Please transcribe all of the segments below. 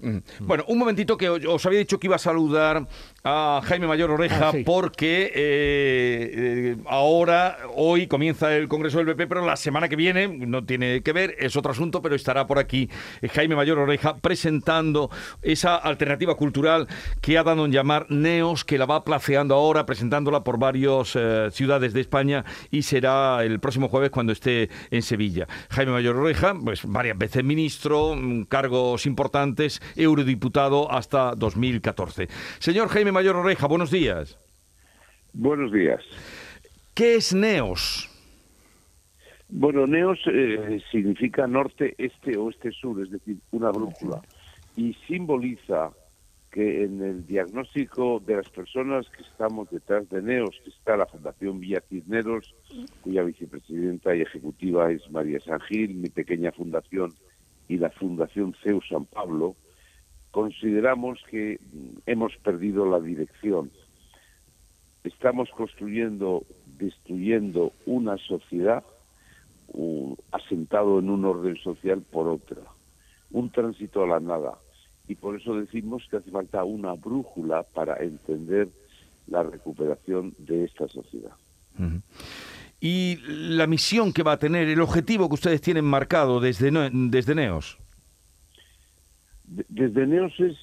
Mm. Bueno, un momentito que os había dicho que iba a saludar a Jaime Mayor Oreja Ah, sí. porque eh, eh, ahora, hoy comienza el Congreso del PP, pero la semana que viene, no tiene que ver, es otro asunto, pero estará por aquí eh, Jaime Mayor Oreja presentando esa alternativa cultural que ha dado en llamar Neos, que la va placeando ahora, presentándola por varias ciudades de España y será el próximo jueves cuando esté en Sevilla. Jaime Mayor Oreja, pues varias veces ministro, mm, cargos importantes, eurodiputado hasta 2014. Señor Jaime Mayor Oreja, buenos días. Buenos días. ¿Qué es Neos? Bueno, NEOS eh, significa norte, este, oeste, sur, es decir, una brújula. Y simboliza que en el diagnóstico de las personas que estamos detrás de NEOS, que está la Fundación Villa Cisneros, cuya vicepresidenta y ejecutiva es María San Gil, mi pequeña fundación y la Fundación CEU San Pablo, consideramos que hemos perdido la dirección. Estamos construyendo, destruyendo una sociedad un- asentado en un orden social por otra, un tránsito a la nada. Y por eso decimos que hace falta una brújula para entender la recuperación de esta sociedad. Y la misión que va a tener, el objetivo que ustedes tienen marcado desde, desde Neos. De- Desde Neos es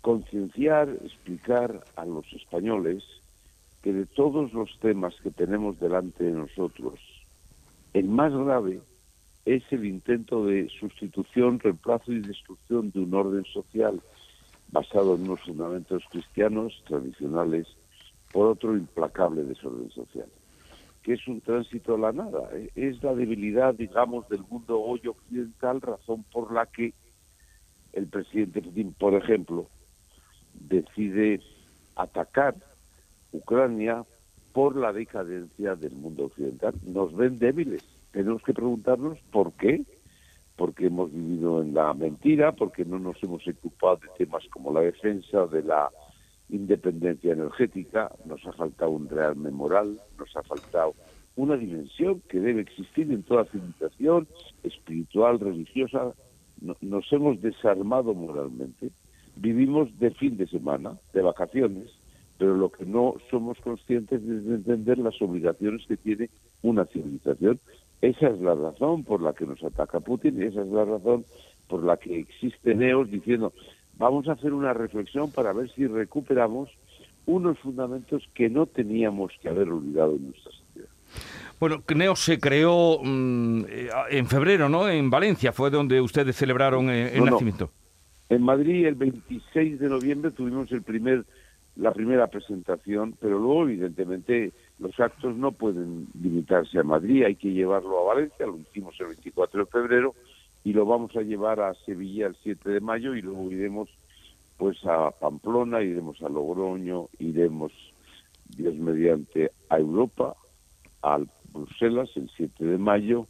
concienciar, explicar a los españoles que de todos los temas que tenemos delante de nosotros, el más grave es el intento de sustitución, reemplazo y destrucción de un orden social basado en unos fundamentos cristianos tradicionales por otro implacable desorden social, que es un tránsito a la nada. ¿eh? Es la debilidad, digamos, del mundo hoy occidental, razón por la que el presidente Putin, por ejemplo, decide atacar Ucrania por la decadencia del mundo occidental. Nos ven débiles. Tenemos que preguntarnos por qué. Porque hemos vivido en la mentira, porque no nos hemos ocupado de temas como la defensa de la independencia energética, nos ha faltado un realme moral, nos ha faltado una dimensión que debe existir en toda civilización espiritual, religiosa. No- nos hemos desarmado moralmente. Vivimos de fin de semana, de vacaciones, pero lo que no somos conscientes es de entender las obligaciones que tiene una civilización. Esa es la razón por la que nos ataca Putin esa es la razón por la que existe Neos diciendo vamos a hacer una reflexión para ver si recuperamos unos fundamentos que no teníamos que haber olvidado en nuestra sociedad. Bueno, Neos se creó mm, eh, en febrero, ¿no? En Valencia fue donde ustedes celebraron eh, el No, no. nacimiento. En Madrid el 26 de noviembre tuvimos el primer la primera presentación, pero luego evidentemente los actos no pueden limitarse a Madrid, hay que llevarlo a Valencia, lo hicimos el 24 de febrero y lo vamos a llevar a Sevilla el 7 de mayo y luego iremos pues a Pamplona, iremos a Logroño, iremos Dios mediante a Europa, a Bruselas el 7 de mayo,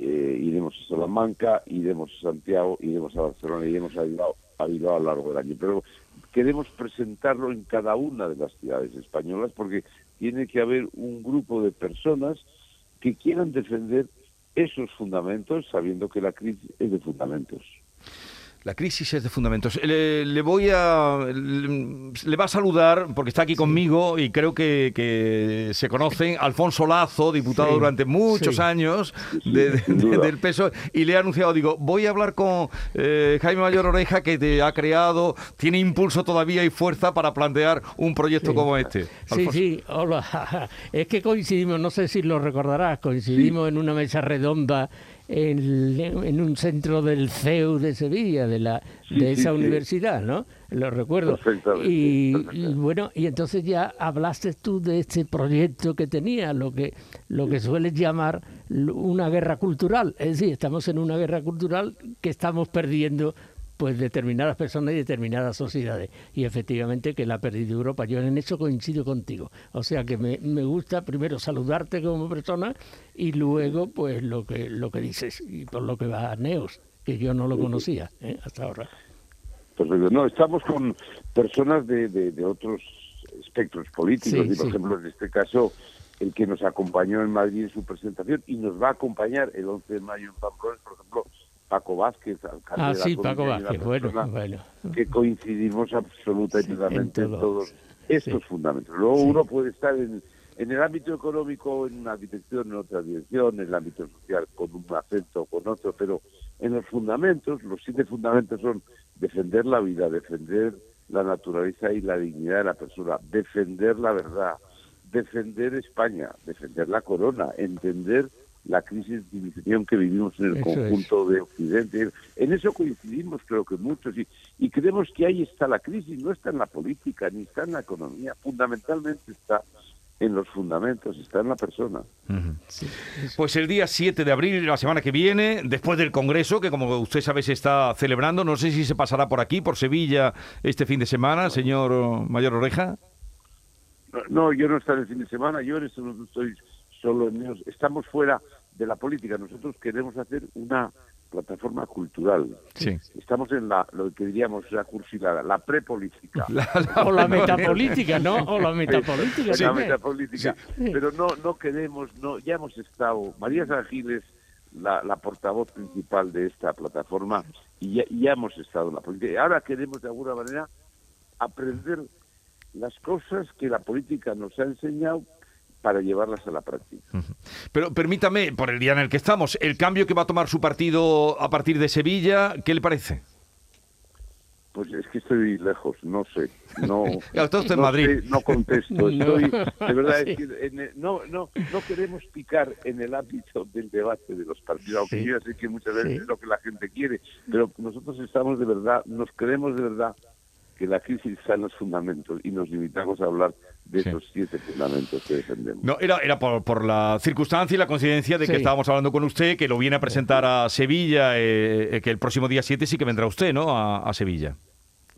eh, iremos a Salamanca, iremos a Santiago, iremos a Barcelona, iremos a Bilbao, a a lo largo del año. Pero queremos presentarlo en cada una de las ciudades españolas porque tiene que haber un grupo de personas que quieran defender esos fundamentos sabiendo que la crisis es de fundamentos. La crisis es de fundamentos. Le, le voy a. Le, le va a saludar, porque está aquí conmigo y creo que, que se conocen, Alfonso Lazo, diputado Sí, durante muchos sí. años de- del peso, y le he anunciado, digo, voy a hablar con eh, Jaime Mayor Oreja, que te ha creado, tiene impulso todavía y fuerza para plantear un proyecto como este. Sí, sí, hola. Es que coincidimos, no sé si lo recordarás, coincidimos en una mesa redonda en, en un centro del CEU de Sevilla, de la Sí, de esa sí. universidad, ¿no? Lo recuerdo. Perfectamente, Y, y bueno, y entonces ya hablaste tú de este proyecto que tenía, lo que lo que sueles llamar una guerra cultural. Es decir, estamos en una guerra cultural que estamos perdiendo pues determinadas personas y determinadas sociedades. Y efectivamente que la ha perdido Europa. Yo en eso coincido contigo. O sea que me, me gusta primero saludarte como persona y luego pues lo que lo que dices y por lo que va a Neos, que yo no lo conocía ¿eh? hasta ahora. Perfecto. No, estamos con personas de, de- de otros espectros políticos. Sí, y, por sí. ejemplo, en este caso, el que nos acompañó en Madrid en su presentación y nos va a acompañar el 11 de mayo en Pamplona, por ejemplo, Paco Vázquez, alcalde Ah, de la sí, Paco Vázquez, bueno, bueno. que coincidimos absoluta y Sí, en todos estos Sí. fundamentos. Luego uno puede estar en, en el ámbito económico en una dirección, en otra dirección, en el ámbito social con un acento o con otro, pero en los fundamentos, los siete fundamentos son defender la vida, defender la naturaleza y la dignidad de la persona, defender la verdad, defender España, defender la corona, entender la crisis de división que vivimos en el Eso es. conjunto de Occidente. En eso coincidimos creo que muchos y, y creemos que ahí está la crisis, no está en la política ni está en la economía, fundamentalmente está en los fundamentos, está en la persona. Sí. Pues el día 7 de abril, la semana que viene, después del Congreso, que como usted sabe se está celebrando, no sé si se pasará por aquí, por Sevilla, este fin de semana, señor Mayor Oreja. No, no, yo no estaré el fin de semana, yo en este momento estoy solo en Neos. Estamos fuera de la política, nosotros queremos hacer una plataforma cultural. Sí. Estamos en la, lo que diríamos la cursilada, la prepolítica. La- la- O la metapolítica, ¿no? O la metapolítica. la también. metapolítica. Sí. Pero no, no queremos, no, ya hemos estado, María San Gil es la, la portavoz principal de esta plataforma y ya, y ya hemos estado en la política. Y ahora queremos de alguna manera aprender las cosas que la política nos ha enseñado para llevarlas a la práctica. Pero permítame, por el día en el que estamos, el cambio que va a tomar su partido a partir de Sevilla, ¿qué le parece? Pues es que estoy lejos, no sé, no, está usted en Madrid. sé, no contesto, No. estoy, de verdad, Sí. es que en el- no, no, no queremos picar en el ámbito del debate de los partidos, aunque Sí. yo ya sé que muchas veces Sí. es lo que la gente quiere, pero nosotros estamos de verdad, nos creemos de verdad que la crisis está en los fundamentos y nos limitamos a hablar de Sí. esos siete fundamentos que defendemos. No, era, era por, por la circunstancia y la coincidencia de que Sí. estábamos hablando con usted, que lo viene a presentar a Sevilla, eh, eh, que el próximo día 7 sí que vendrá usted, ¿no? A, a Sevilla.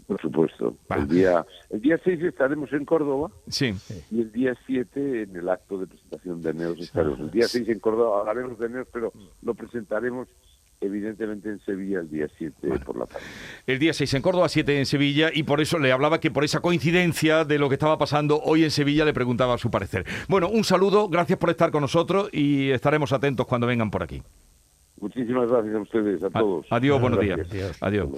Por supuesto. El día, el día 6 estaremos en Córdoba Sí. y el día 7 en el acto de presentación de Neos estaremos. El día 6 en Córdoba hablaremos de Neos, pero lo presentaremos evidentemente en Sevilla el día 7 por la tarde. El día 6 en Córdoba, 7 en Sevilla, y por eso le hablaba que por esa coincidencia de lo que estaba pasando hoy en Sevilla le preguntaba su parecer. Bueno, un saludo, gracias por estar con nosotros y estaremos atentos cuando vengan por aquí. Muchísimas gracias a ustedes, a A- todos. Adiós, buenos días. Adiós.